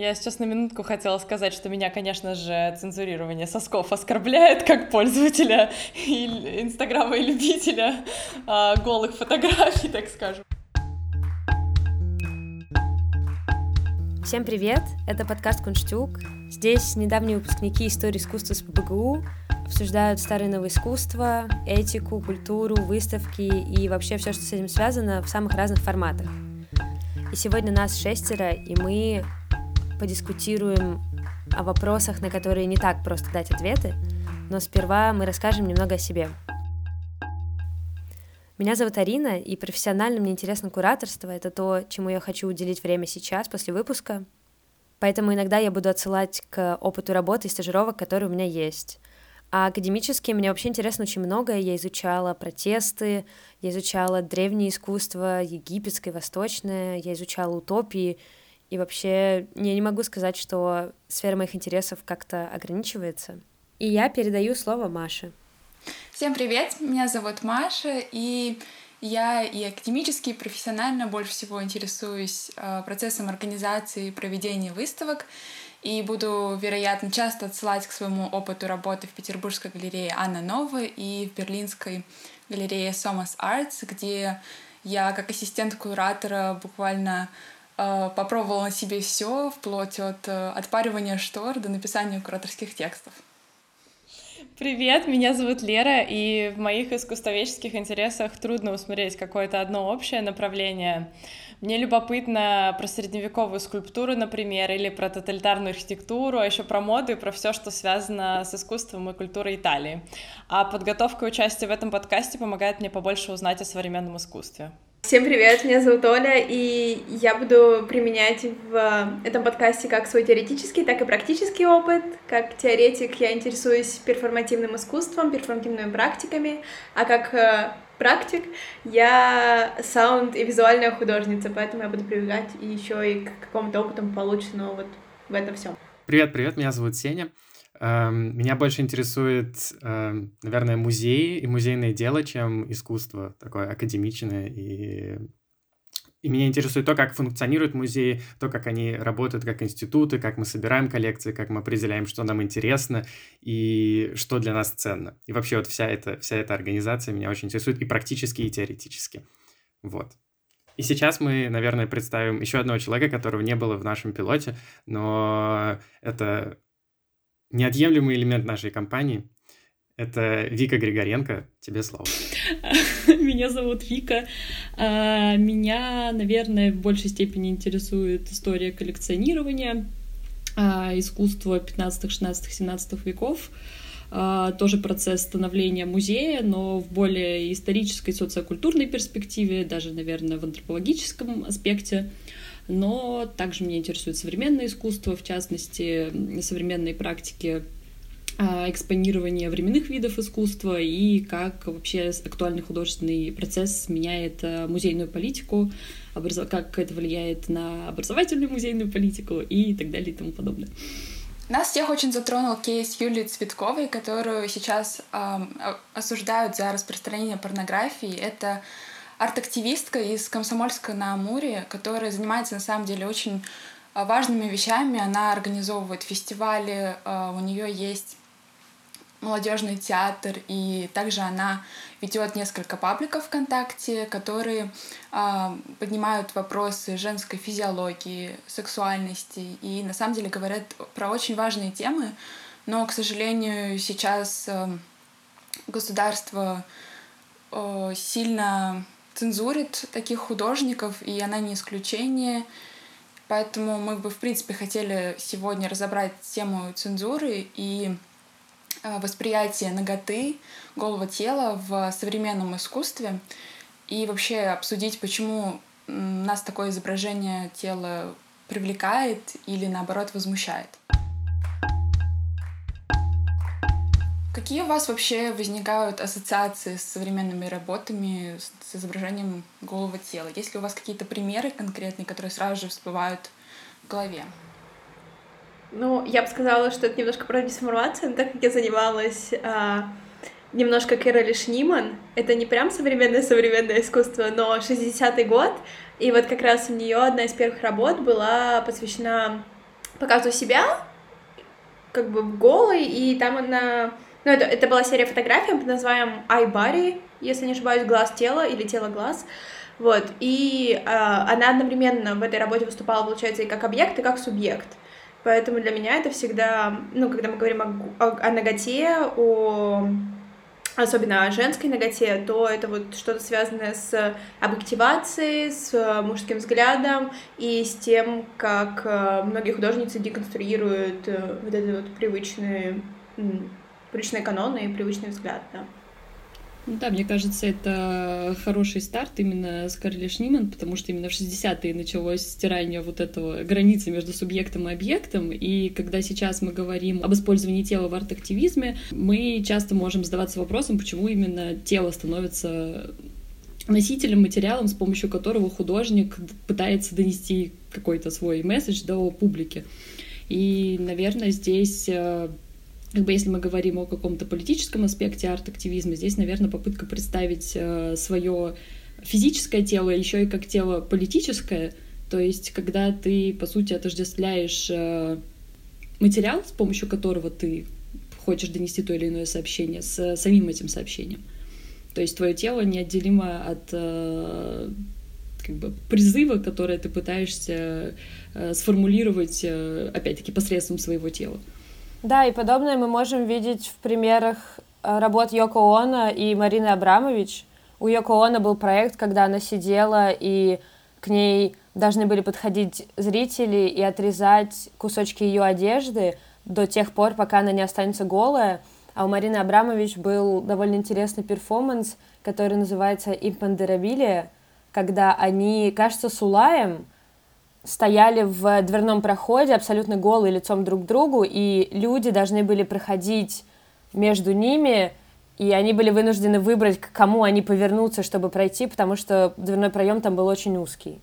Я сейчас на минутку хотела сказать, что меня, конечно же, цензурирование сосков оскорбляет как пользователя Инстаграма и любителя а, голых фотографий, так скажем. Всем привет! Это подкаст Кунштюк. Здесь недавние выпускники истории искусства с ПБГУ обсуждают старое новое искусство, этику, культуру, выставки и вообще все, что с этим связано в самых разных форматах. И сегодня нас шестеро, и мы подискутируем о вопросах, на которые не так просто дать ответы, но сперва мы расскажем немного о себе. Меня зовут Арина, и профессионально мне интересно кураторство. Это то, чему я хочу уделить время сейчас, после выпуска. Поэтому иногда я буду отсылать к опыту работы и стажировок, которые у меня есть. А академически мне вообще интересно очень многое. Я изучала протесты, я изучала древнее искусство, египетское, восточное, я изучала утопии, и вообще я не могу сказать, что сфера моих интересов как-то ограничивается. И я передаю слово Маше. Всем привет, меня зовут Маша, и я и академически, и профессионально больше всего интересуюсь э, процессом организации и проведения выставок, и буду, вероятно, часто отсылать к своему опыту работы в Петербургской галерее Анна Нова и в Берлинской галерее Somos Arts, где я как ассистент куратора буквально попробовала на себе все, вплоть от э, отпаривания штор до написания кураторских текстов. Привет, меня зовут Лера, и в моих искусствоведческих интересах трудно усмотреть какое-то одно общее направление. Мне любопытно про средневековую скульптуру, например, или про тоталитарную архитектуру, а еще про моду и про все, что связано с искусством и культурой Италии. А подготовка и участие в этом подкасте помогает мне побольше узнать о современном искусстве. Всем привет, меня зовут Оля, и я буду применять в этом подкасте как свой теоретический, так и практический опыт. Как теоретик я интересуюсь перформативным искусством, перформативными практиками, а как э, практик я саунд и визуальная художница, поэтому я буду прибегать еще и к какому-то опыту полученному вот в этом всем. Привет, привет, меня зовут Сеня. Эм, меня больше интересует, эм, наверное, музей и музейное дело, чем искусство такое академичное. И, и меня интересует то, как функционируют музеи, то, как они работают как институты, как мы собираем коллекции, как мы определяем, что нам интересно и что для нас ценно. И вообще вот вся эта, вся эта организация меня очень интересует и практически, и теоретически. Вот. И сейчас мы, наверное, представим еще одного человека, которого не было в нашем пилоте, но это неотъемлемый элемент нашей компании. Это Вика Григоренко. Тебе слово. Меня зовут Вика. А, меня, наверное, в большей степени интересует история коллекционирования, а, искусство 15, 16, 17 веков. А, тоже процесс становления музея, но в более исторической, социокультурной перспективе, даже, наверное, в антропологическом аспекте но также меня интересует современное искусство, в частности, современные практики а, экспонирования временных видов искусства и как вообще актуальный художественный процесс меняет а, музейную политику, как это влияет на образовательную музейную политику и так далее и тому подобное. Нас всех очень затронул кейс Юлии Цветковой, которую сейчас э, осуждают за распространение порнографии. Это арт-активистка из Комсомольска на Амуре, которая занимается на самом деле очень а, важными вещами. Она организовывает фестивали, а, у нее есть молодежный театр, и также она ведет несколько пабликов ВКонтакте, которые э, поднимают вопросы женской физиологии, сексуальности, и на самом деле говорят про очень важные темы, но, к сожалению, сейчас государство сильно цензурит таких художников, и она не исключение. Поэтому мы бы, в принципе, хотели сегодня разобрать тему цензуры и э, восприятие ноготы, голого тела в современном искусстве и вообще обсудить, почему нас такое изображение тела привлекает или наоборот возмущает. Какие у вас вообще возникают ассоциации с современными работами, с изображением голого тела? Есть ли у вас какие-то примеры конкретные, которые сразу же всплывают в голове? Ну, я бы сказала, что это немножко про дезинформацию, но так как я занималась а, немножко Кэроли Шниман, это не прям современное-современное искусство, но 60-й год, и вот как раз у нее одна из первых работ была посвящена показываю себя, как бы голой, и там она... Ну, это, это была серия фотографий под названием iBody, если не ошибаюсь, глаз тела или тело глаз. Вот, и э, она одновременно в этой работе выступала, получается, и как объект, и как субъект. Поэтому для меня это всегда, ну, когда мы говорим о, о, о ноготе, о особенно о женской ноготе, то это вот что-то связанное с объективацией, с мужским взглядом и с тем, как э, многие художницы деконструируют э, вот эти вот привычные, привычные каноны и привычный взгляд, да. Ну да, мне кажется, это хороший старт именно с Карли Шниман, потому что именно в 60-е началось стирание вот этого границы между субъектом и объектом, и когда сейчас мы говорим об использовании тела в арт-активизме, мы часто можем задаваться вопросом, почему именно тело становится носителем, материалом, с помощью которого художник пытается донести какой-то свой месседж до публики. И, наверное, здесь э, как бы если мы говорим о каком-то политическом аспекте арт-активизма, здесь, наверное, попытка представить э, свое физическое тело еще и как тело политическое, то есть когда ты, по сути, отождествляешь э, материал, с помощью которого ты хочешь донести то или иное сообщение, с самим этим сообщением. То есть твое тело неотделимо от э, как бы призыва, которое ты пытаешься э, сформулировать, э, опять-таки, посредством своего тела. Да, и подобное мы можем видеть в примерах э, работ Йоко Оно и Марины Абрамович. У Йоко Оно был проект, когда она сидела, и к ней должны были подходить зрители и отрезать кусочки ее одежды до тех пор, пока она не останется голая. А у Марины Абрамович был довольно интересный перформанс, который называется «Импандерабилия», когда они, кажется, с Улаем — стояли в дверном проходе абсолютно голые лицом друг к другу, и люди должны были проходить между ними, и они были вынуждены выбрать, к кому они повернутся, чтобы пройти, потому что дверной проем там был очень узкий.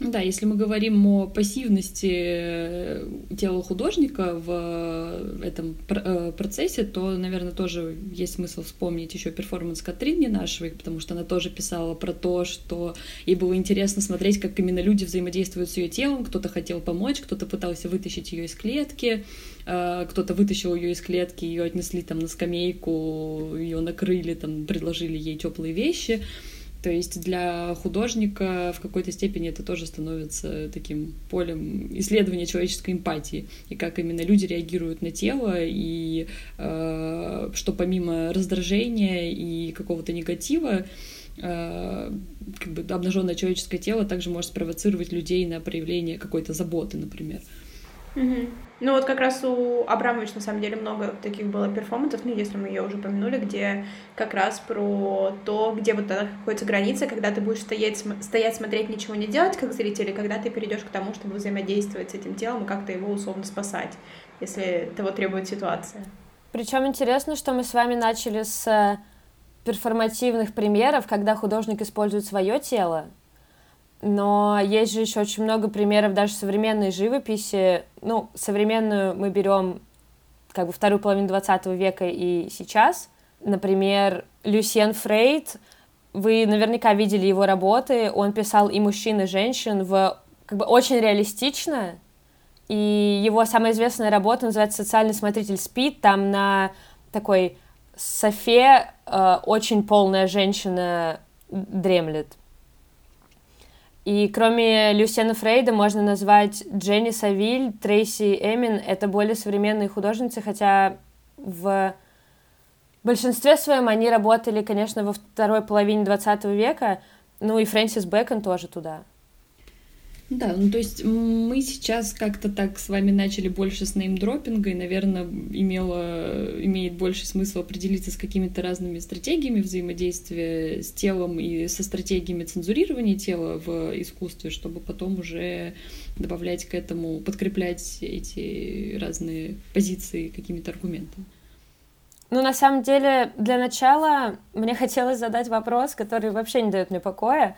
Да, если мы говорим о пассивности э, тела художника в э, этом э, процессе, то, наверное, тоже есть смысл вспомнить еще перформанс Катрин нашей, потому что она тоже писала про то, что ей было интересно смотреть, как именно люди взаимодействуют с ее телом. Кто-то хотел помочь, кто-то пытался вытащить ее из клетки, кто-то вытащил ее из клетки, ее отнесли там на скамейку, ее накрыли, там предложили ей теплые вещи. То есть для художника в какой-то степени это тоже становится таким полем исследования человеческой эмпатии и как именно люди реагируют на тело и э, что помимо раздражения и какого-то негатива э, как бы обнаженное человеческое тело также может спровоцировать людей на проявление какой-то заботы, например. Угу. Ну вот как раз у Абрамович на самом деле много таких было перформансов, ну если мы ее уже помянули, где как раз про то, где вот находится граница, когда ты будешь стоять, стоять, смотреть, ничего не делать, как зритель, и когда ты перейдешь к тому, чтобы взаимодействовать с этим телом и как-то его условно спасать, если того требует ситуация. Причем интересно, что мы с вами начали с э, перформативных примеров, когда художник использует свое тело, но есть же еще очень много примеров даже современной живописи. Ну, современную мы берем как бы вторую половину 20 века и сейчас. Например, Люсьен Фрейд, вы наверняка видели его работы, он писал и мужчин, и женщин в как бы очень реалистично, и его самая известная работа называется «Социальный смотритель спит», там на такой софе э, очень полная женщина дремлет. И кроме Люсьена Фрейда можно назвать Дженни Савиль, Трейси Эмин. Это более современные художницы, хотя в большинстве своем они работали, конечно, во второй половине 20 века. Ну и Фрэнсис Бэкон тоже туда. Да, ну то есть мы сейчас как-то так с вами начали больше с неймдропинга, и, наверное, имело, имеет больше смысла определиться с какими-то разными стратегиями взаимодействия с телом и со стратегиями цензурирования тела в искусстве, чтобы потом уже добавлять к этому, подкреплять эти разные позиции какими-то аргументами. Ну, на самом деле, для начала мне хотелось задать вопрос, который вообще не дает мне покоя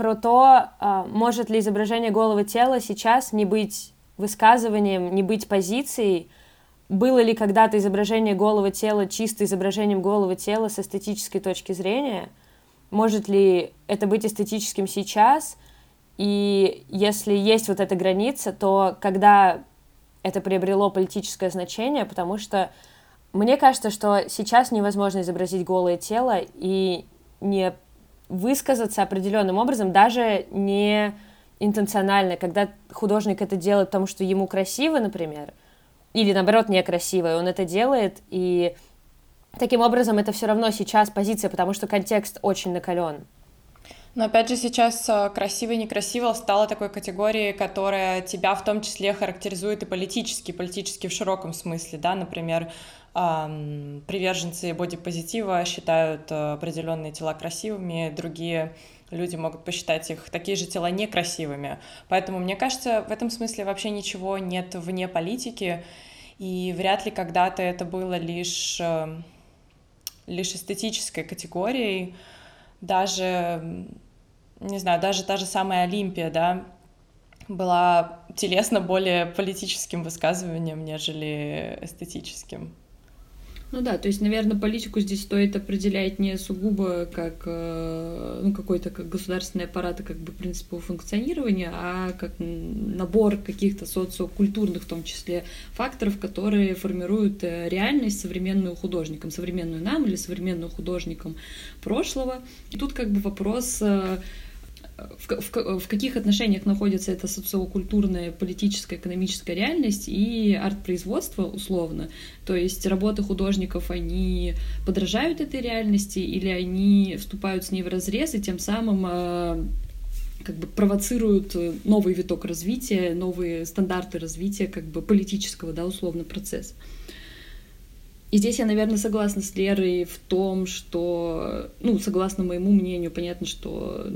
про то, а, может ли изображение голого тела сейчас не быть высказыванием, не быть позицией, было ли когда-то изображение голого тела чисто изображением голого тела с эстетической точки зрения, может ли это быть эстетическим сейчас, И если есть вот эта граница, то когда это приобрело политическое значение, потому что мне кажется, что сейчас невозможно изобразить голое тело и не высказаться определенным образом, даже не интенционально, когда художник это делает потому, что ему красиво, например, или наоборот некрасиво, и он это делает, и таким образом это все равно сейчас позиция, потому что контекст очень накален. Но опять же сейчас э, красиво и некрасиво стала такой категорией, которая тебя в том числе характеризует и политически, политически в широком смысле, да, например, приверженцы бодипозитива считают э, определенные тела красивыми, другие люди могут посчитать их такие же тела некрасивыми. Поэтому, мне кажется, в этом смысле вообще ничего нет вне политики, и вряд ли когда-то это было лишь, э, лишь эстетической категорией, даже, не знаю, даже та же самая Олимпия, да, была телесно более политическим высказыванием, нежели эстетическим. Ну да, то есть, наверное, политику здесь стоит определять не сугубо как э, ну, какой-то как государственный аппарат, а как бы принципу функционирования, а как набор каких-то социокультурных, в том числе, факторов, которые формируют э, реальность современную художникам, современную нам или современную художникам прошлого. И тут как бы вопрос э, в, в, в каких отношениях находится эта социокультурная, политическая, экономическая реальность и арт-производство условно. То есть работы художников, они подражают этой реальности или они вступают с ней в разрез и тем самым э, как бы провоцируют новый виток развития, новые стандарты развития как бы политического, да, условно, процесса. И здесь я, наверное, согласна с Лерой в том, что, ну, согласно моему мнению, понятно, что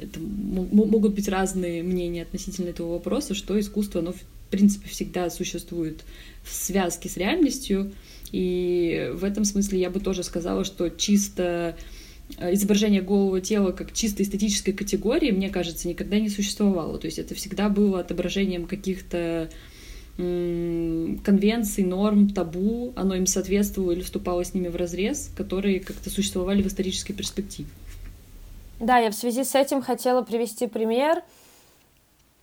это могут быть разные мнения относительно этого вопроса, что искусство, оно, в принципе, всегда существует в связке с реальностью. И в этом смысле я бы тоже сказала, что чисто э, изображение голого тела как чисто эстетической категории, мне кажется, никогда не существовало. То есть это всегда было отображением каких-то конвенций, норм, табу, оно им соответствовало или вступало с ними в разрез, которые как-то существовали в исторической перспективе. Да, я в связи с этим хотела привести пример.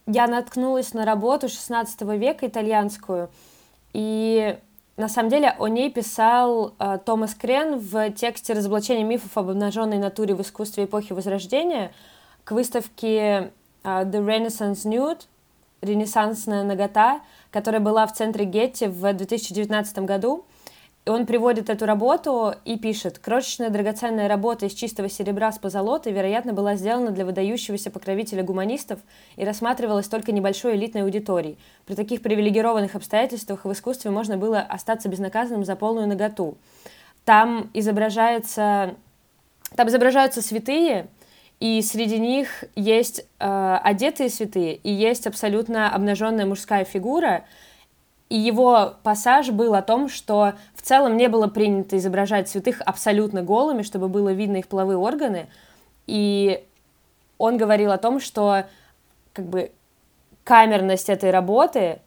Я наткнулась на работу XVI века итальянскую, и на самом деле о ней писал э, Томас Крен в тексте «Разоблачение мифов об обнаженной натуре в искусстве эпохи Возрождения» к выставке э, «The Renaissance Nude» «Ренессансная нагота», которая была в центре Гетти в 2019 году. И он приводит эту работу и пишет, крошечная драгоценная работа из чистого серебра с позолотой, вероятно, была сделана для выдающегося покровителя гуманистов и рассматривалась только небольшой элитной аудиторией. При таких привилегированных обстоятельствах в искусстве можно было остаться безнаказанным за полную наготу. Там изображается, там изображаются святые, и среди них есть э, одетые святые, и есть абсолютно обнаженная мужская фигура. И его пассаж был о том, что в целом не было принято изображать святых абсолютно голыми, чтобы было видно их половые органы. И он говорил о том, что как бы камерность этой работы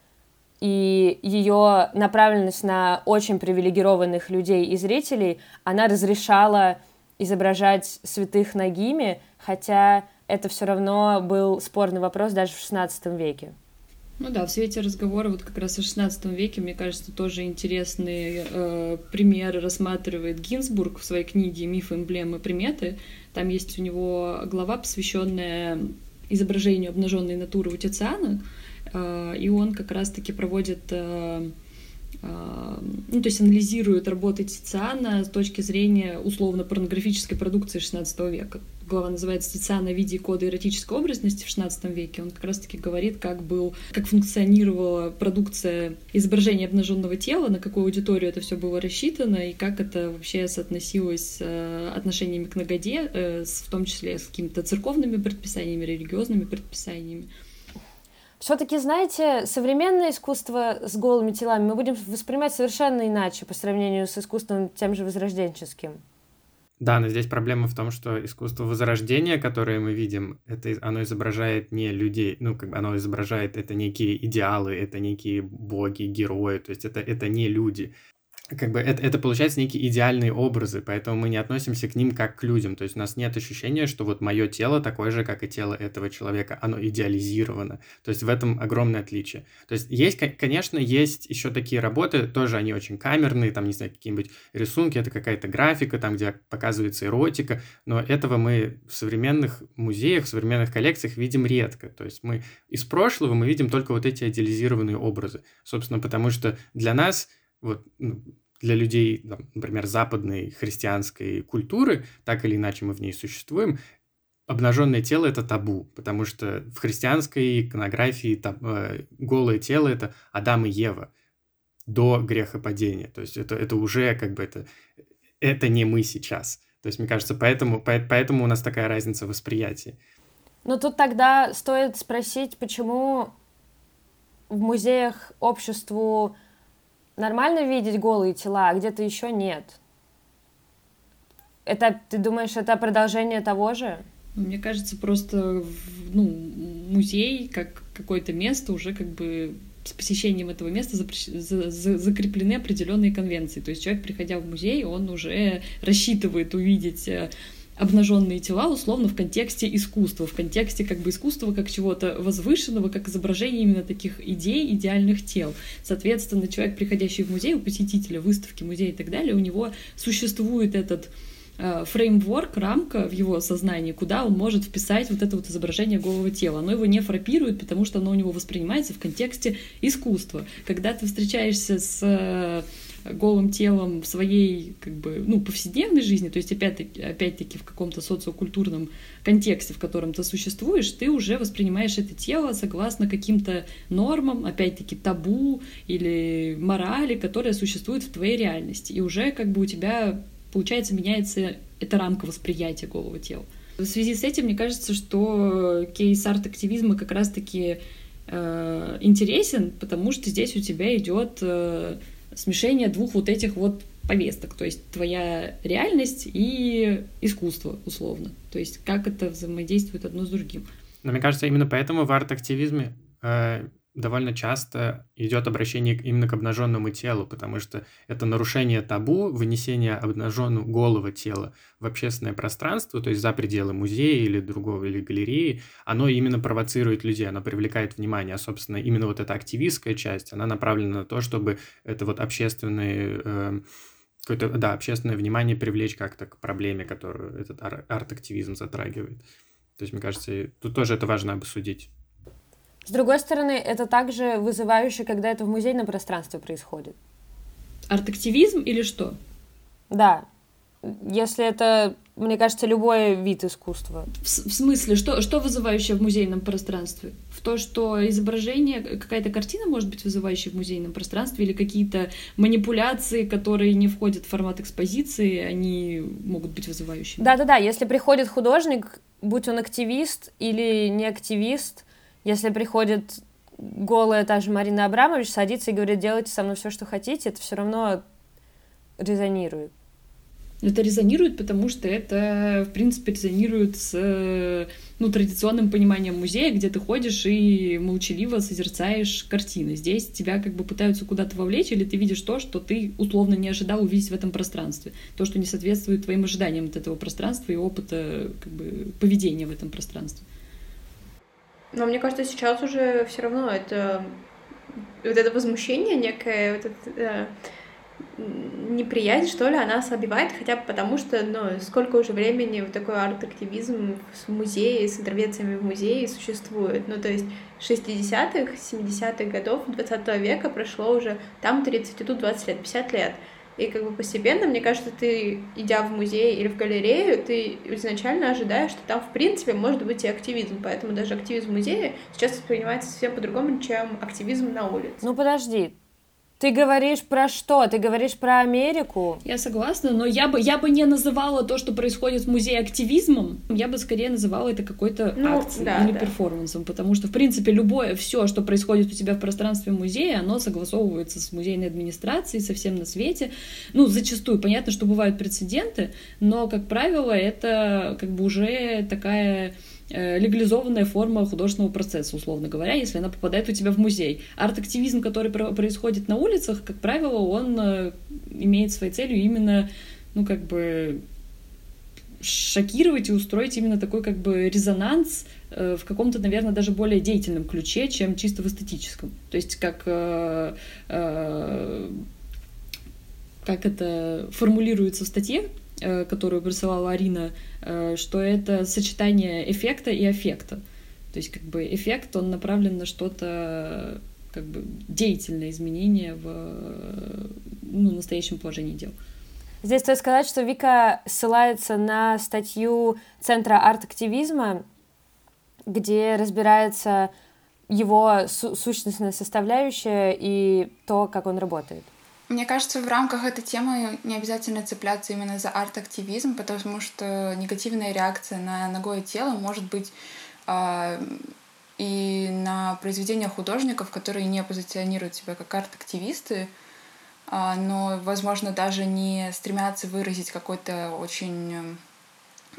и ее направленность на очень привилегированных людей и зрителей, она разрешала изображать святых ногими, хотя это все равно был спорный вопрос даже в XVI веке. Ну да, в свете разговора вот как раз о XVI веке, мне кажется, тоже интересные э, примеры рассматривает Гинзбург в своей книге «Мифы, эмблемы, приметы». Там есть у него глава, посвященная изображению обнаженной натуры у Тициана, э, и он как раз-таки проводит э, ну, то есть анализирует работы Тициана с точки зрения условно-порнографической продукции XVI века. Глава называется «Тициана в виде кода эротической образности в XVI веке». Он как раз-таки говорит, как, был, как функционировала продукция изображения обнаженного тела, на какую аудиторию это все было рассчитано, и как это вообще соотносилось с э, отношениями к нагоде, э, в том числе с какими-то церковными предписаниями, религиозными предписаниями. Все-таки, знаете, современное искусство с голыми телами мы будем воспринимать совершенно иначе по сравнению с искусством тем же возрожденческим. Да, но здесь проблема в том, что искусство возрождения, которое мы видим, это оно изображает не людей, ну, как бы оно изображает это некие идеалы, это некие боги, герои, то есть это, это не люди. Как бы это, это получается некие идеальные образы, поэтому мы не относимся к ним как к людям. То есть у нас нет ощущения, что вот мое тело такое же, как и тело этого человека, оно идеализировано. То есть в этом огромное отличие. То есть есть, конечно, есть еще такие работы, тоже они очень камерные, там, не знаю, какие-нибудь рисунки, это какая-то графика, там, где показывается эротика, но этого мы в современных музеях, в современных коллекциях видим редко. То есть мы из прошлого мы видим только вот эти идеализированные образы. Собственно, потому что для нас вот ну, для людей, там, например, западной христианской культуры, так или иначе мы в ней существуем, обнаженное тело это табу, потому что в христианской иконографии таб, э, голое тело это Адам и Ева до грехопадения. То есть это, это уже как бы это, это не мы сейчас. То есть, мне кажется, поэтому, поэтому у нас такая разница восприятия. Но тут тогда стоит спросить, почему в музеях обществу нормально видеть голые тела, а где-то еще нет. Это, ты думаешь, это продолжение того же? Мне кажется, просто ну, музей как какое-то место уже как бы с посещением этого места закреплены определенные конвенции. То есть человек, приходя в музей, он уже рассчитывает увидеть э, обнаженные тела условно в контексте искусства, в контексте как бы искусства как чего-то возвышенного, как изображение именно таких идей, идеальных тел. Соответственно, человек, приходящий в музей, у посетителя выставки, музея и так далее, у него существует этот э, фреймворк, рамка в его сознании, куда он может вписать вот это вот изображение голого тела. Оно его не фрапирует, потому что оно у него воспринимается в контексте искусства. Когда ты встречаешься с голым телом в своей как бы, ну, повседневной жизни, то есть опять-таки, опять-таки в каком-то социокультурном контексте, в котором ты существуешь, ты уже воспринимаешь это тело согласно каким-то нормам, опять-таки табу или морали, которые существуют в твоей реальности. И уже как бы у тебя, получается, меняется эта рамка восприятия голого тела. В связи с этим мне кажется, что кейс арт-активизма как раз-таки э, интересен, потому что здесь у тебя идет э, смешение двух вот этих вот повесток, то есть твоя реальность и искусство, условно. То есть как это взаимодействует одно с другим. Но мне кажется, именно поэтому в арт-активизме э, довольно часто идет обращение именно к обнаженному телу, потому что это нарушение табу, вынесение обнаженного голого тела в общественное пространство, то есть за пределы музея или другого, или галереи, оно именно провоцирует людей, оно привлекает внимание. А, собственно, именно вот эта активистская часть, она направлена на то, чтобы это вот общественные... Э, какое-то, да, общественное внимание привлечь как-то к проблеме, которую этот арт-активизм затрагивает. То есть, мне кажется, тут тоже это важно обсудить. С другой стороны, это также вызывающе, когда это в музейном пространстве происходит. Арт-активизм или что? Да. Если это, мне кажется, любой вид искусства. В, в смысле, что, что вызывающее в музейном пространстве? В то, что изображение, какая-то картина может быть вызывающей в музейном пространстве, или какие-то манипуляции, которые не входят в формат экспозиции, они могут быть вызывающими? Да-да-да, если приходит художник, будь он активист или не активист, если приходит голая та же Марина Абрамович, садится и говорит, делайте со мной все, что хотите, это все равно резонирует. Это резонирует, потому что это, в принципе, резонирует с ну, традиционным пониманием музея, где ты ходишь и молчаливо созерцаешь картины. Здесь тебя как бы пытаются куда-то вовлечь, или ты видишь то, что ты условно не ожидал увидеть в этом пространстве. То, что не соответствует твоим ожиданиям от этого пространства и опыта как бы, поведения в этом пространстве. Но мне кажется, сейчас уже все равно это вот это возмущение некое, вот это, э, неприязнь, что ли, она ослабевает, хотя бы потому, что, ну, сколько уже времени вот такой арт-активизм в музее, с интервенциями в музее существует. Ну, то есть 60-х, 70-х годов 20 века прошло уже там 30, и тут 20 лет, 50 лет. И как бы постепенно, мне кажется, ты, идя в музей или в галерею, ты изначально ожидаешь, что там, в принципе, может быть и активизм. Поэтому даже активизм в музее сейчас воспринимается совсем по-другому, чем активизм на улице. Ну подожди, ты говоришь про что? Ты говоришь про Америку? Я согласна, но я бы, я бы не называла то, что происходит в музее активизмом. Я бы скорее называла это какой-то ну, акцией да, или да. перформансом, потому что, в принципе, любое, все, что происходит у тебя в пространстве музея, оно согласовывается с музейной администрацией, со всем на свете. Ну, зачастую, понятно, что бывают прецеденты, но, как правило, это как бы уже такая легализованная форма художественного процесса, условно говоря, если она попадает у тебя в музей. Арт-активизм, который происходит на улицах, как правило, он э, имеет своей целью именно, ну, как бы шокировать и устроить именно такой как бы резонанс э, в каком-то, наверное, даже более деятельном ключе, чем чисто в эстетическом. То есть как э, э, как это формулируется в статье, э, которую присылала Арина, э, что это сочетание эффекта и аффекта. То есть как бы эффект, он направлен на что-то как бы деятельное изменение в ну, настоящем положении дел. Здесь стоит сказать, что Вика ссылается на статью Центра арт-активизма, где разбирается его су- сущностная составляющая и то, как он работает. Мне кажется, в рамках этой темы не обязательно цепляться именно за арт-активизм, потому что негативная реакция на ногое тело может быть э, и на произведения художников, которые не позиционируют себя как арт-активисты, э, но, возможно, даже не стремятся выразить какой-то очень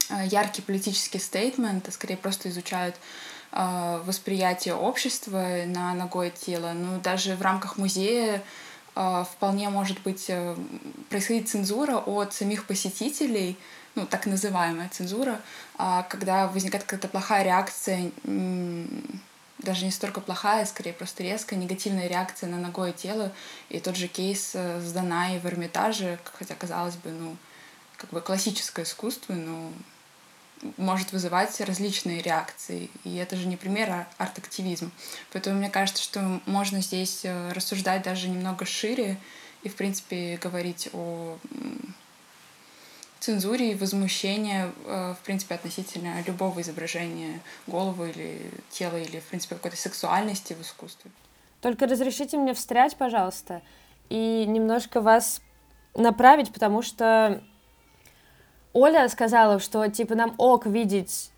э, яркий политический стейтмент, а скорее просто изучают э, восприятие общества на ногое тело. Ну, даже в рамках музея а, вполне может быть э, происходить цензура от самих посетителей, ну, так называемая цензура, а, когда возникает какая-то плохая реакция, даже не столько плохая, скорее просто резкая негативная реакция на ногое тело. И тот же кейс э, с Данай в Эрмитаже, хотя, казалось бы, ну, как бы классическое искусство, но может вызывать различные реакции. И это же не пример, а арт-активизм. Поэтому мне кажется, что можно здесь э, рассуждать даже немного шире и, в принципе, говорить о цензуре и возмущении, э, в принципе, относительно любого изображения головы или тела, или, в принципе, какой-то сексуальности в искусстве. Только разрешите мне встрять, пожалуйста, и немножко вас направить, потому что Оля сказала, что типа нам ок видеть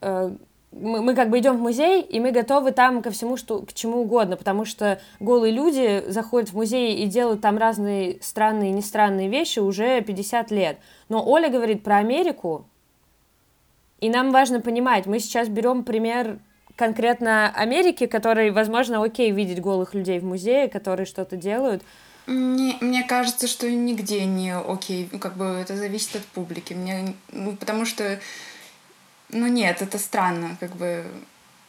э, мы, мы как бы идем в музей, и мы готовы там ко всему, что, к чему угодно, потому что голые люди заходят в музей и делают там разные странные и не странные вещи уже 50 лет. Но Оля говорит про Америку, и нам важно понимать, мы сейчас берем пример конкретно Америки, который, возможно, окей видеть голых людей в музее, которые что-то делают, не, мне кажется, что нигде не окей. Ну, как бы это зависит от публики. Мне, ну, потому что, ну нет, это странно. Как бы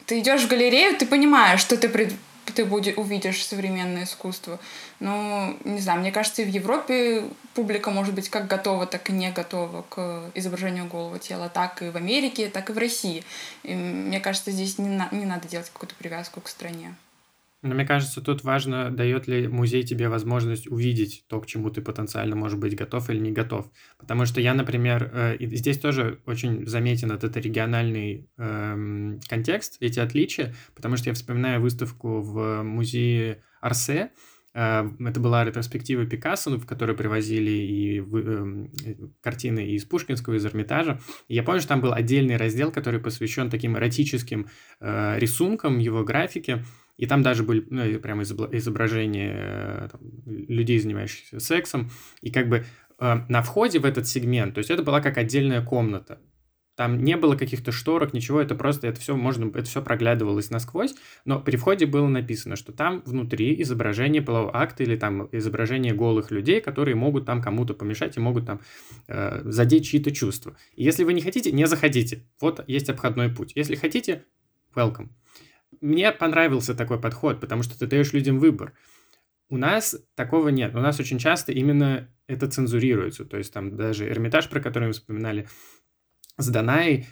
ты идешь в галерею, ты понимаешь, что ты пред, ты будешь, увидишь современное искусство. Но, не знаю, мне кажется, в Европе публика может быть как готова, так и не готова к изображению голого тела, так и в Америке, так и в России. И мне кажется, здесь не, на, не надо делать какую-то привязку к стране. Но мне кажется, тут важно, дает ли музей тебе возможность увидеть то, к чему ты потенциально можешь быть готов или не готов. Потому что я, например, э, здесь тоже очень заметен этот региональный э, контекст, эти отличия, потому что я вспоминаю выставку в музее Арсе, э, это была ретроспектива Пикассо, в которой привозили и эм, картины из Пушкинского, из Эрмитажа. И я помню, что там был отдельный раздел, который посвящен таким эротическим э, рисункам, его графике. И там даже были ну, прямо изображения э, там, людей, занимающихся сексом. И как бы э, на входе в этот сегмент, то есть это была как отдельная комната. Там не было каких-то шторок, ничего, это просто, это все можно, это все проглядывалось насквозь, но при входе было написано, что там внутри изображение полового акта или там изображение голых людей, которые могут там кому-то помешать и могут там э, задеть чьи-то чувства. И если вы не хотите, не заходите. Вот есть обходной путь. Если хотите, welcome. Мне понравился такой подход, потому что ты даешь людям выбор. У нас такого нет. У нас очень часто именно это цензурируется. То есть там даже Эрмитаж, про который мы вспоминали, с Данай,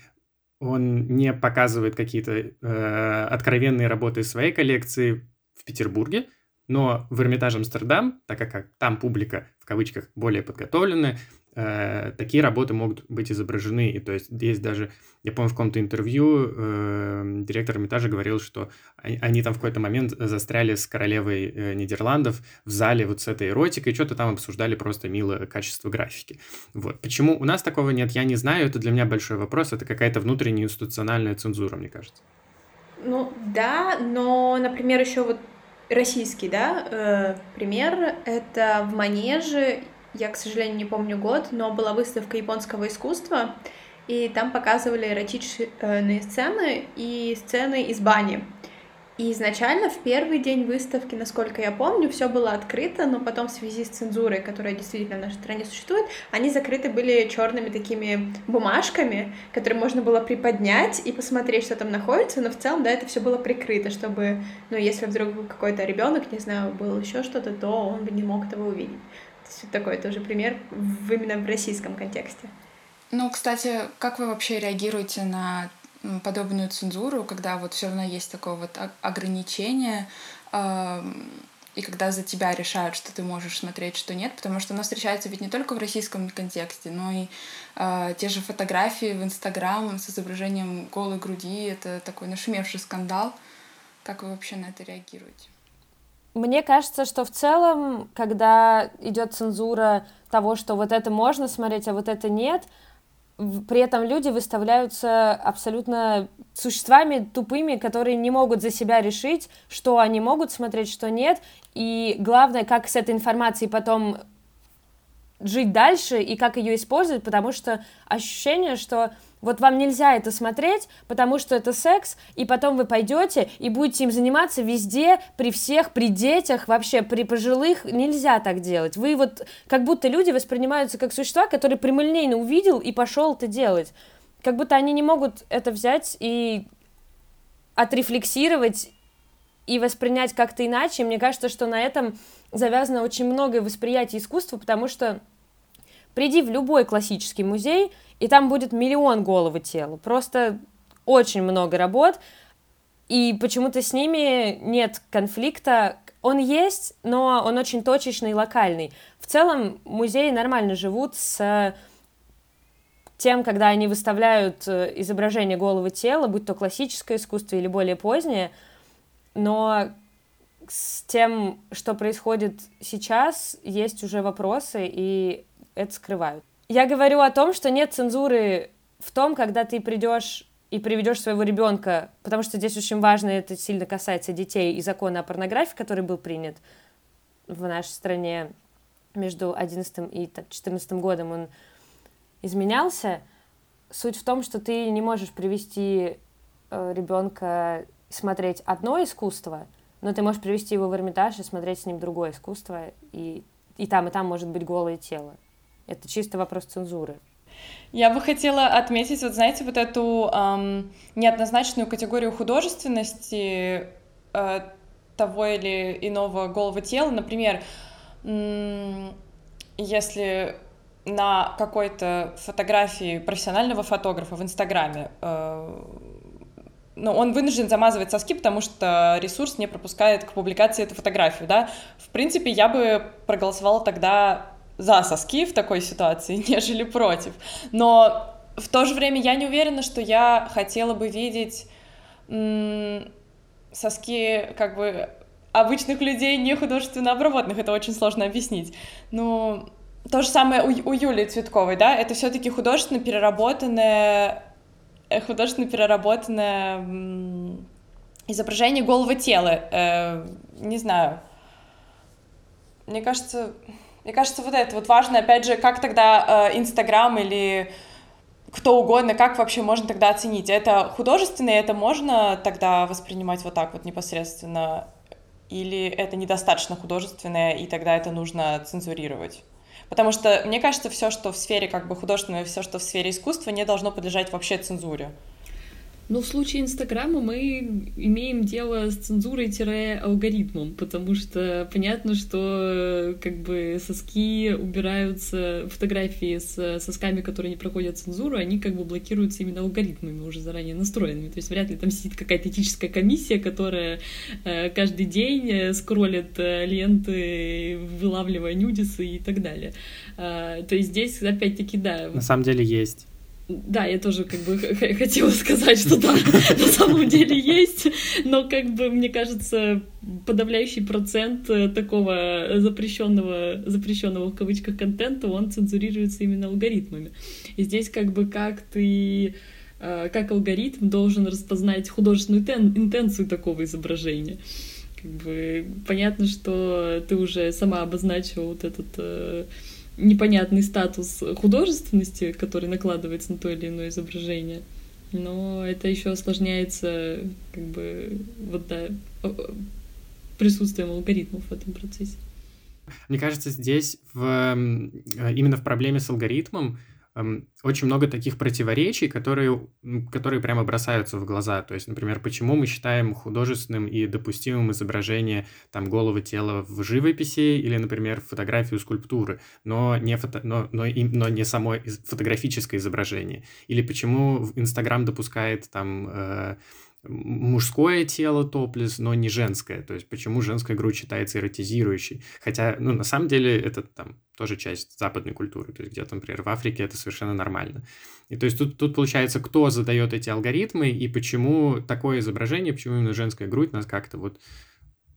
он не показывает какие-то э, откровенные работы своей коллекции в Петербурге, но в Эрмитаж Амстердам, так как там публика в кавычках более подготовленная, э, такие работы могут быть изображены. И то есть есть даже, я помню, в каком-то интервью э, директор Эрмитажа говорил, что они, они там в какой-то момент застряли с королевой э, Нидерландов в зале вот с этой эротикой, что-то там обсуждали просто милое качество графики. Вот. Почему у нас такого нет, я не знаю, это для меня большой вопрос, это какая-то внутренняя институциональная цензура, мне кажется. Ну да, но, например, еще вот российский, да, э, пример, это в Манеже я, к сожалению, не помню год, но была выставка японского искусства, и там показывали эротичные сцены и сцены из бани. И изначально в первый день выставки, насколько я помню, все было открыто, но потом в связи с цензурой, которая действительно в нашей стране существует, они закрыты были черными такими бумажками, которые можно было приподнять и посмотреть, что там находится, но в целом, да, это все было прикрыто, чтобы, ну, если вдруг какой-то ребенок, не знаю, был еще что-то, то он бы не мог этого увидеть. Такой тоже пример в, именно в российском контексте. Ну, кстати, как вы вообще реагируете на подобную цензуру, когда вот все равно есть такое вот ограничение, и когда за тебя решают, что ты можешь смотреть, что нет, потому что оно встречается ведь не только в российском контексте, но и э, те же фотографии в Инстаграм с изображением голой груди, это такой нашумевший скандал. Как вы вообще на это реагируете? Мне кажется, что в целом, когда идет цензура того, что вот это можно смотреть, а вот это нет, при этом люди выставляются абсолютно существами тупыми, которые не могут за себя решить, что они могут смотреть, что нет, и главное, как с этой информацией потом жить дальше и как ее использовать, потому что ощущение, что вот вам нельзя это смотреть, потому что это секс, и потом вы пойдете и будете им заниматься везде, при всех, при детях, вообще при пожилых. Нельзя так делать. Вы вот, как будто люди воспринимаются как существа, которые прямолинейно увидел и пошел это делать. Как будто они не могут это взять и отрефлексировать и воспринять как-то иначе. мне кажется, что на этом завязано очень многое восприятие искусства, потому что приди в любой классический музей – и там будет миллион головы тела, просто очень много работ, и почему-то с ними нет конфликта. Он есть, но он очень точечный и локальный. В целом музеи нормально живут с тем, когда они выставляют э, изображение головы тела, будь то классическое искусство или более позднее, но с тем, что происходит сейчас, есть уже вопросы, и это скрывают. Я говорю о том, что нет цензуры в том, когда ты придешь и приведешь своего ребенка, потому что здесь очень важно, это сильно касается детей и закона о порнографии, который был принят в нашей стране между 11 и 14 годом, он изменялся. Суть в том, что ты не можешь привести э, ребенка смотреть одно искусство, но ты можешь привести его в Эрмитаж и смотреть с ним другое искусство, и, и там, и там может быть голое тело. Это чисто вопрос цензуры. Я бы хотела отметить, вот знаете, вот эту эм, неоднозначную категорию художественности э, того или иного голого тела. Например, э, если на какой-то фотографии профессионального фотографа в Инстаграме э, ну, он вынужден замазывать соски, потому что ресурс не пропускает к публикации эту фотографию, да. В принципе, я бы проголосовала тогда за соски в такой ситуации, нежели против. Но в то же время я не уверена, что я хотела бы видеть соски как бы обычных людей, не художественно обработанных. Это очень сложно объяснить. Ну, то же самое у, у Юлии Цветковой, да, это все-таки художественно переработанное, э, художественно переработанное изображение голого тела. Э, не знаю. Мне кажется, мне кажется, вот это вот важно, опять же, как тогда э, Инстаграм э, или кто угодно, как вообще можно тогда оценить? Это художественно, это можно тогда воспринимать вот так вот непосредственно? Или это недостаточно художественное, и тогда это нужно цензурировать? Потому что, мне кажется, все, что в сфере как бы художественного, все, что в сфере искусства, не должно подлежать вообще цензуре. Но в случае Инстаграма мы имеем дело с цензурой-алгоритмом, потому что понятно, что как бы соски убираются, фотографии с сосками, которые не проходят цензуру, они как бы блокируются именно алгоритмами уже заранее настроенными. То есть вряд ли там сидит какая-то этическая комиссия, которая э, каждый день э, скроллит э, ленты, вылавливая нюдисы и так далее. А, то есть здесь опять-таки да. На самом деле есть. Да, я тоже как бы хотела сказать, что да, на самом деле есть, но как бы мне кажется, подавляющий процент э, такого запрещенного, запрещенного в кавычках контента, он цензурируется именно алгоритмами. И здесь как бы как ты э, как алгоритм должен распознать художественную интенцию такого изображения. Как бы понятно, что ты уже сама обозначила вот этот э, непонятный статус художественности, который накладывается на то или иное изображение. но это еще осложняется как бы вот да, присутствием алгоритмов в этом процессе. Мне кажется, здесь в, именно в проблеме с алгоритмом очень много таких противоречий, которые, которые прямо бросаются в глаза. То есть, например, почему мы считаем художественным и допустимым изображение там головы тела в живописи или, например, фотографию скульптуры, но не, фото, но, но, но не само фотографическое изображение. Или почему Инстаграм допускает там... Э, мужское тело топлес, но не женское. То есть почему женская грудь считается эротизирующей? Хотя, ну, на самом деле, это там тоже часть западной культуры. То есть где-то, например, в Африке это совершенно нормально. И то есть тут, тут получается, кто задает эти алгоритмы и почему такое изображение, почему именно женская грудь нас как-то вот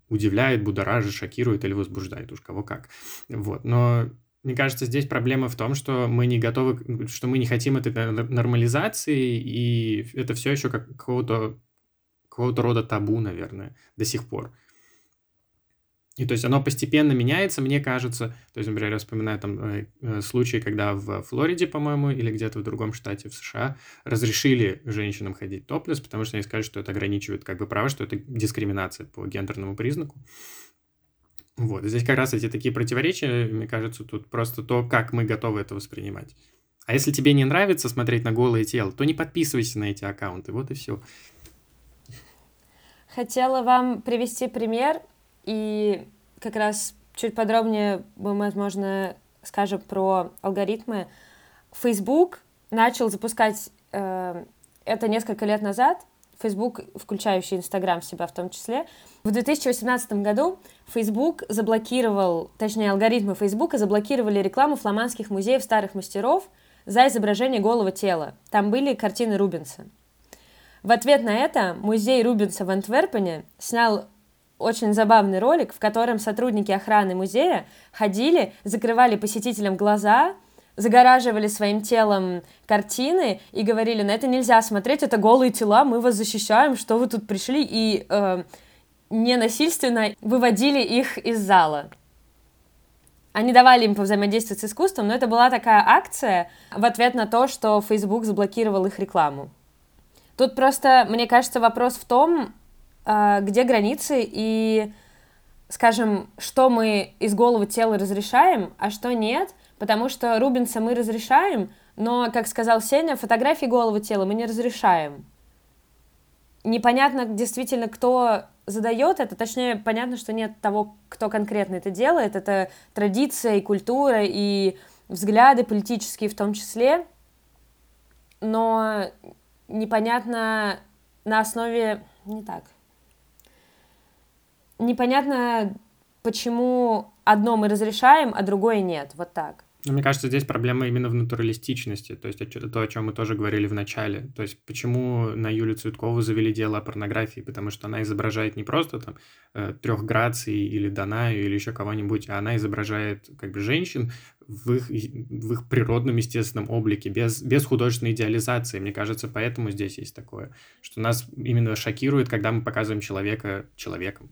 удивляет, будоражит, шокирует или возбуждает, уж кого как. Вот, но мне кажется, здесь проблема в том, что мы не готовы, что мы не хотим этой нормализации, и это все еще как какого-то какого-то рода табу, наверное, до сих пор. И то есть оно постепенно меняется, мне кажется. То есть, например, я вспоминаю там э, э, случаи, когда в Флориде, по-моему, или где-то в другом штате в США разрешили женщинам ходить топлес, потому что они сказали, что это ограничивает как бы право, что это дискриминация по гендерному признаку. Вот. здесь как раз эти такие противоречия, мне кажется, тут просто то, как мы готовы это воспринимать. А если тебе не нравится смотреть на голое тело, то не подписывайся на эти аккаунты. Вот и все. Хотела вам привести пример, и как раз чуть подробнее мы, возможно, скажем про алгоритмы. Facebook начал запускать э, это несколько лет назад, Facebook, включающий Instagram в себя в том числе. В 2018 году Facebook заблокировал, точнее, алгоритмы Facebook заблокировали рекламу фламандских музеев старых мастеров за изображение голого тела. Там были картины Рубенса. В ответ на это музей Рубенса в Антверпене снял очень забавный ролик, в котором сотрудники охраны музея ходили, закрывали посетителям глаза, загораживали своим телом картины и говорили, на это нельзя смотреть, это голые тела, мы вас защищаем, что вы тут пришли, и э, ненасильственно выводили их из зала. Они давали им повзаимодействовать с искусством, но это была такая акция в ответ на то, что Facebook заблокировал их рекламу. Тут просто, мне кажется, вопрос в том, а, где границы и, скажем, что мы из головы тела разрешаем, а что нет, потому что Рубинса мы разрешаем, но, как сказал Сеня, фотографии головы тела мы не разрешаем. Непонятно действительно, кто задает это, точнее, понятно, что нет того, кто конкретно это делает, это традиция и культура, и взгляды политические в том числе, но непонятно на основе... Не так. Непонятно, почему одно мы разрешаем, а другое нет. Вот так. Но мне кажется, здесь проблема именно в натуралистичности, то есть то, о чем мы тоже говорили в начале. То есть почему на Юлю Цветкову завели дело о порнографии, потому что она изображает не просто там э, трех граций или Данаю или еще кого-нибудь, а она изображает как бы женщин в их, в их природном естественном облике, без, без художественной идеализации. Мне кажется, поэтому здесь есть такое, что нас именно шокирует, когда мы показываем человека человеком.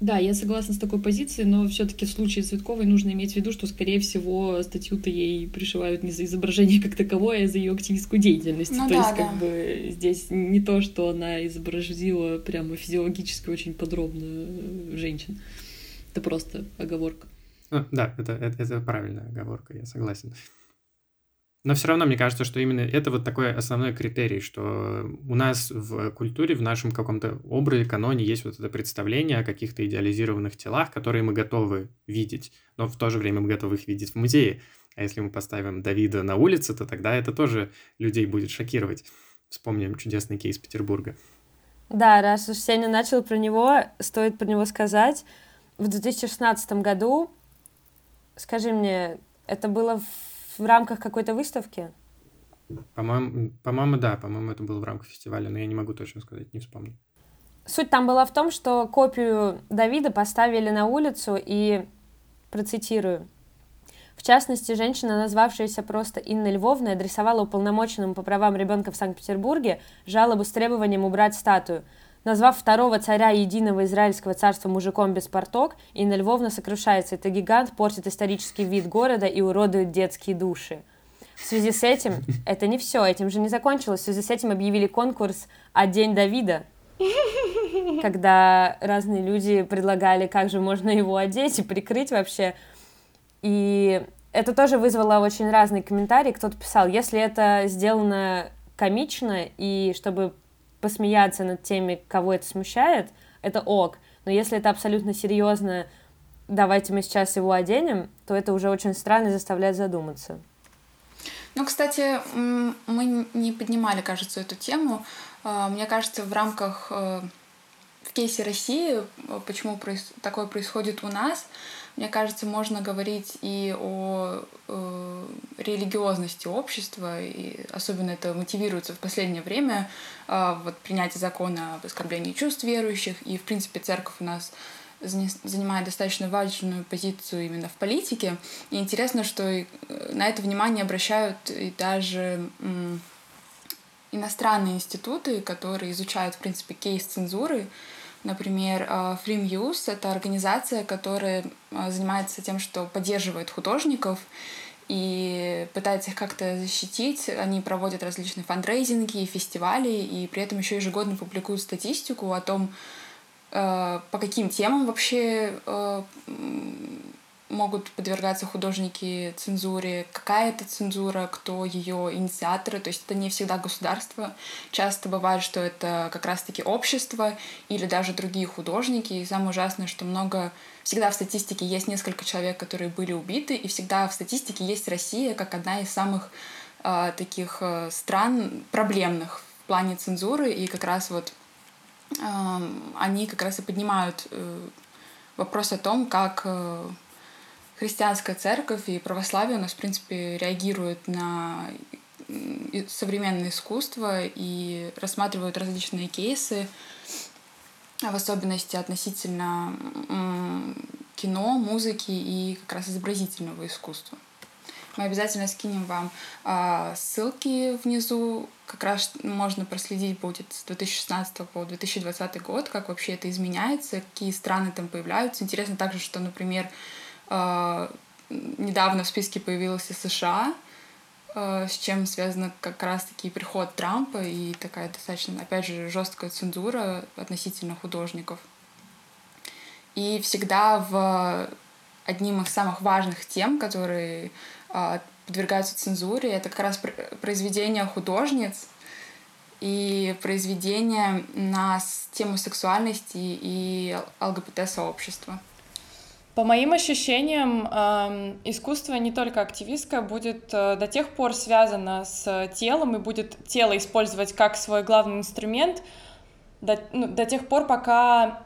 Да, я согласна с такой позицией, но все-таки в случае Цветковой нужно иметь в виду, что, скорее всего, статью-то ей пришивают не за изображение как таковое, а за ее активистскую деятельность. Ну, то да, есть, да. как бы здесь не то, что она изобразила прямо физиологически очень подробно женщин. Это просто оговорка. Ну, да, это, это, это правильная оговорка, я согласен. Но все равно мне кажется, что именно это вот такой основной критерий, что у нас в культуре, в нашем каком-то образе, каноне есть вот это представление о каких-то идеализированных телах, которые мы готовы видеть, но в то же время мы готовы их видеть в музее. А если мы поставим Давида на улице, то тогда это тоже людей будет шокировать. Вспомним чудесный кейс Петербурга. Да, раз уж Сеня начал про него, стоит про него сказать. В 2016 году, скажи мне, это было в в рамках какой-то выставки? По-моему, по-моему, да, по-моему, это было в рамках фестиваля, но я не могу точно сказать, не вспомню. Суть там была в том, что копию Давида поставили на улицу и, процитирую, в частности, женщина, назвавшаяся просто Инной Львовной, адресовала уполномоченному по правам ребенка в Санкт-Петербурге жалобу с требованием убрать статую. Назвав второго царя единого израильского царства мужиком без порток, Инна Львовна сокрушается. Это гигант портит исторический вид города и уродует детские души. В связи с этим, это не все, этим же не закончилось. В связи с этим объявили конкурс «А день Давида», когда разные люди предлагали, как же можно его одеть и прикрыть вообще. И это тоже вызвало очень разные комментарии. Кто-то писал, если это сделано комично и чтобы посмеяться над теми, кого это смущает, это ок. Но если это абсолютно серьезно, давайте мы сейчас его оденем, то это уже очень странно заставляет задуматься. Ну, кстати, мы не поднимали, кажется, эту тему. А, мне кажется, в рамках э, в кейсе России, э, почему такое происходит у нас, мне кажется, можно говорить и о э, религиозности общества, и особенно это мотивируется в последнее время, э, вот принятие закона об оскорблении чувств верующих, и, в принципе, церковь у нас занимает достаточно важную позицию именно в политике. И интересно, что э, на это внимание обращают и даже иностранные институты, которые изучают, в принципе, кейс цензуры. Например, Free Muse — это организация, которая э, занимается тем, что поддерживает художников и пытается их как-то защитить. Они проводят различные фандрейзинги, фестивали, и при этом еще ежегодно публикуют статистику о том, Э, по каким темам вообще могут подвергаться художники цензуре, какая это цензура, кто ее инициаторы, то есть это не всегда государство, часто бывает, что это как раз-таки общество или даже другие художники, и самое ужасное, что много, всегда в статистике есть несколько человек, которые были убиты, и всегда в статистике есть Россия как одна из самых э, таких э, стран проблемных в плане цензуры, и как раз вот они как раз и поднимают э, вопрос о том, как э, христианская церковь и православие у нас, в принципе, реагируют на современное искусство и рассматривают различные кейсы, в особенности относительно кино, музыки и как раз изобразительного искусства. Мы обязательно скинем вам э, ссылки внизу. Как раз можно проследить будет с 2016 по 2020 год, как вообще это изменяется, какие страны там появляются. Интересно также, что, например, недавно в списке появился США, э, с чем связано как раз-таки приход Трампа и такая достаточно, опять же, жесткая цензура относительно художников. И всегда в одним из самых важных тем, которые а, подвергаются цензуре. Это как раз произведения художниц и произведения на тему сексуальности и ЛГБТ-сообщества. По моим ощущениям, искусство не только активистское будет э, до тех пор связано с телом и будет тело использовать как свой главный инструмент до, ну, до тех пор, пока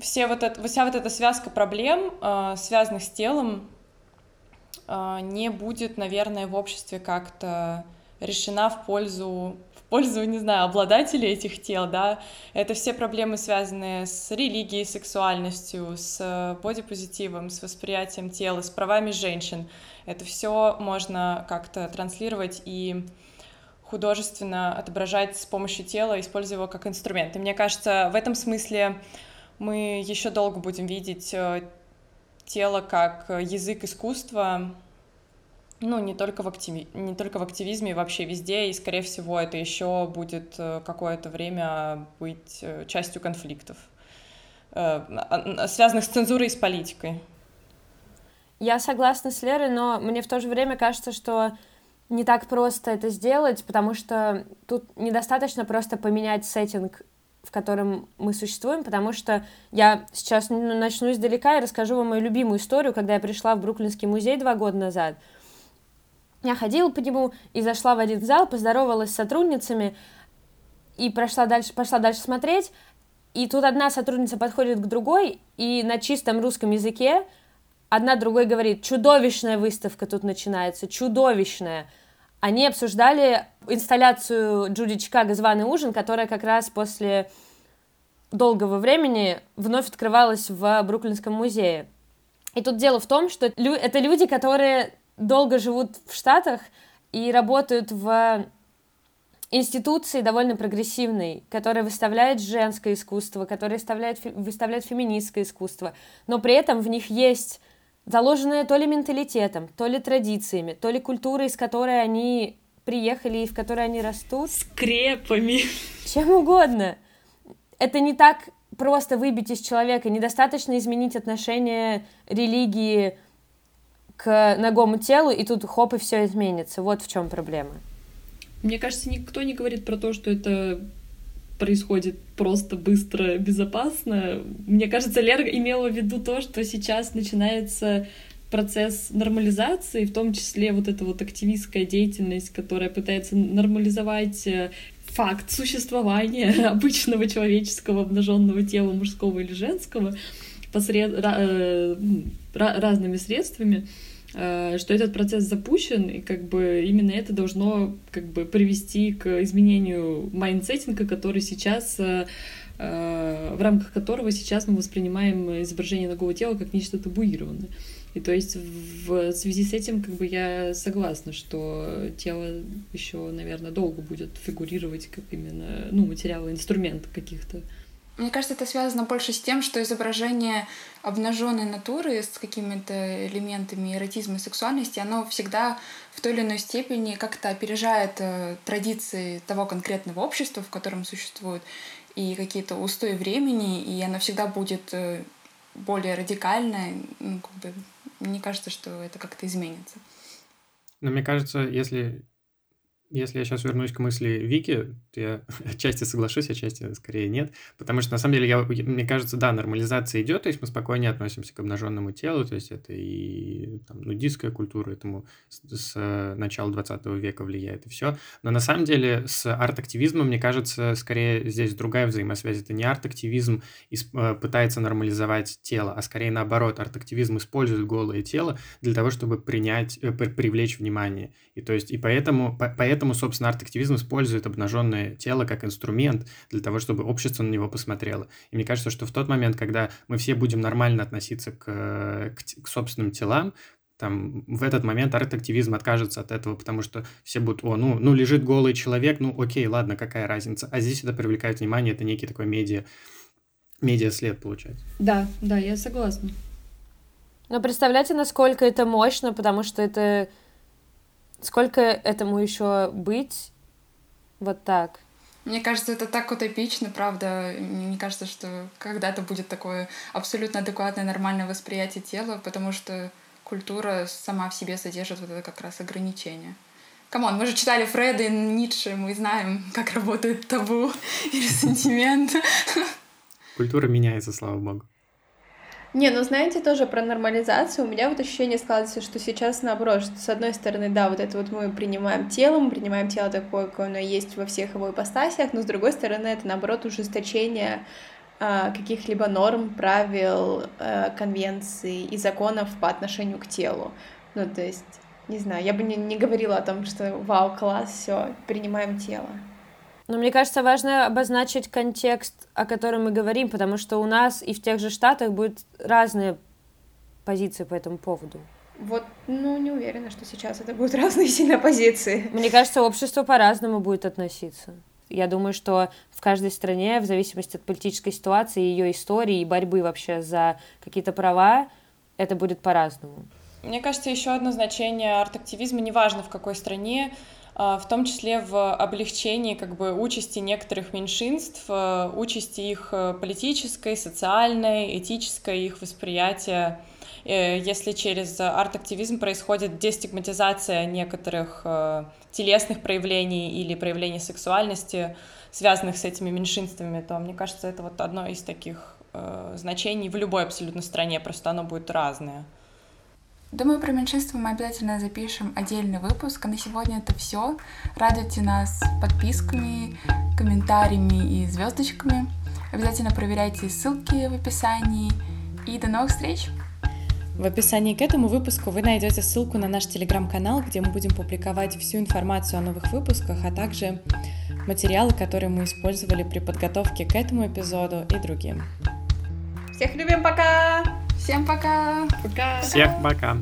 все вот это, вся вот эта связка проблем, э, связанных с телом, а, не будет, наверное, в обществе как-то решена в пользу, пользу, не знаю, обладателей этих тел, да, это все проблемы, связанные с религией, сексуальностью, с бодипозитивом, с восприятием тела, с правами женщин. Это все можно как-то транслировать и художественно отображать с помощью тела, используя его как инструмент. И мне кажется, в этом смысле мы еще долго будем видеть э, тело как э, язык искусства, ну, не только, в активи... не только в активизме, вообще везде, и, скорее всего, это еще будет э, какое-то время быть э, частью конфликтов, связанных с цензурой и с политикой. Я согласна с Лерой, но мне в то же время кажется, что не так просто это сделать, потому что тут недостаточно просто поменять сеттинг в котором мы существуем, потому что я сейчас начну издалека и расскажу вам мою любимую историю, когда я пришла в Бруклинский музей два года назад. Я ходила по нему и зашла в один зал, поздоровалась с сотрудницами и прошла дальше, пошла дальше смотреть, и тут одна сотрудница подходит к другой, и на чистом русском языке одна другой говорит, чудовищная выставка тут начинается, чудовищная они обсуждали инсталляцию Джуди Чикаго «Званый ужин», которая как раз после долгого времени вновь открывалась в Бруклинском музее. И тут дело в том, что это люди, которые долго живут в Штатах и работают в институции довольно прогрессивной, которая выставляет женское искусство, которая выставляет, выставляет феминистское искусство, но при этом в них есть заложенное то ли менталитетом, то ли традициями, то ли культурой, из которой они приехали и в которой они растут. Скрепами. Чем угодно. Это не так просто выбить из человека, недостаточно изменить отношение религии к ногому телу, и тут хоп, и все изменится. Вот в чем проблема. Мне кажется, никто не говорит про то, что это происходит просто быстро, безопасно. Мне кажется, Лера имела в виду то, что сейчас начинается процесс нормализации, в том числе вот эта вот активистская деятельность, которая пытается нормализовать э, факт существования обычного человеческого обнаженного тела мужского или женского посред... Э, разными средствами, э, что этот процесс запущен, и как бы именно это должно как бы привести к изменению mindsetting а, который сейчас в рамках которого сейчас мы воспринимаем изображение нагого тела как нечто табуированное. И то есть в связи с этим как бы я согласна, что тело еще, наверное, долго будет фигурировать как именно, ну, материалы, инструмент каких-то. Мне кажется, это связано больше с тем, что изображение обнаженной натуры с какими-то элементами эротизма и сексуальности, оно всегда в той или иной степени как-то опережает э, традиции того конкретного общества, в котором существует, и какие-то устои времени, и оно всегда будет э, более радикальное, ну, как бы мне кажется, что это как-то изменится. Но мне кажется, если если я сейчас вернусь к мысли Вики, я отчасти соглашусь, отчасти скорее нет. Потому что, на самом деле, я, мне кажется, да, нормализация идет, то есть мы спокойнее относимся к обнаженному телу, то есть это и там, нудистская культура, этому с, с начала 20 века влияет и все. Но на самом деле с арт-активизмом, мне кажется, скорее здесь другая взаимосвязь. Это не арт-активизм э, пытается нормализовать тело, а скорее наоборот, арт-активизм использует голое тело для того, чтобы принять, э, привлечь внимание. И то есть, и поэтому, поэтому Поэтому, собственно, арт-активизм использует обнаженное тело как инструмент для того, чтобы общество на него посмотрело. И мне кажется, что в тот момент, когда мы все будем нормально относиться к, к, к собственным телам, там, в этот момент арт-активизм откажется от этого, потому что все будут, о, ну, ну, лежит голый человек, ну, окей, ладно, какая разница. А здесь это привлекает внимание, это некий такой медиа, медиа-след получается. Да, да, я согласна. Но представляете, насколько это мощно, потому что это Сколько этому еще быть? Вот так. Мне кажется, это так утопично, правда. Мне кажется, что когда-то будет такое абсолютно адекватное, нормальное восприятие тела, потому что культура сама в себе содержит вот это как раз ограничение. Come on, мы же читали Фрейда и Ницше, мы знаем, как работает табу или сентимент. Культура меняется, слава богу. Не, ну знаете, тоже про нормализацию. У меня вот ощущение складывается, что сейчас наоборот, что с одной стороны, да, вот это вот мы принимаем тело, мы принимаем тело такое, какое оно есть во всех его ипостасях, но с другой стороны, это наоборот ужесточение а, каких-либо норм, правил, а, конвенций и законов по отношению к телу. Ну, то есть, не знаю, я бы не, не говорила о том, что вау, класс, все, принимаем тело. Но мне кажется, важно обозначить контекст, о котором мы говорим, потому что у нас и в тех же Штатах будут разные позиции по этому поводу. Вот, ну, не уверена, что сейчас это будут разные сильно позиции. Мне кажется, общество по-разному будет относиться. Я думаю, что в каждой стране, в зависимости от политической ситуации, ее истории и борьбы вообще за какие-то права, это будет по-разному. Мне кажется, еще одно значение арт-активизма, неважно в какой стране, в том числе в облегчении как бы участи некоторых меньшинств, э, участи их э, политической, социальной, этической, их восприятия. Э, если через арт-активизм происходит дестигматизация некоторых телесных проявлений или проявлений сексуальности, связанных с этими меньшинствами, то, мне кажется, это вот одно из таких значений в любой абсолютно стране, просто оно будет разное. Думаю, про меньшинство мы обязательно запишем отдельный выпуск. А на сегодня это все. Радуйте нас подписками, комментариями и звездочками. Обязательно проверяйте ссылки в описании. И до новых встреч! В описании к этому выпуску вы найдете ссылку на наш телеграм-канал, где мы будем публиковать всю информацию о новых выпусках, а также материалы, которые мы использовали при подготовке к этому эпизоду и другим. Всех любим, пока! Всем пока! Пока! Всех пока!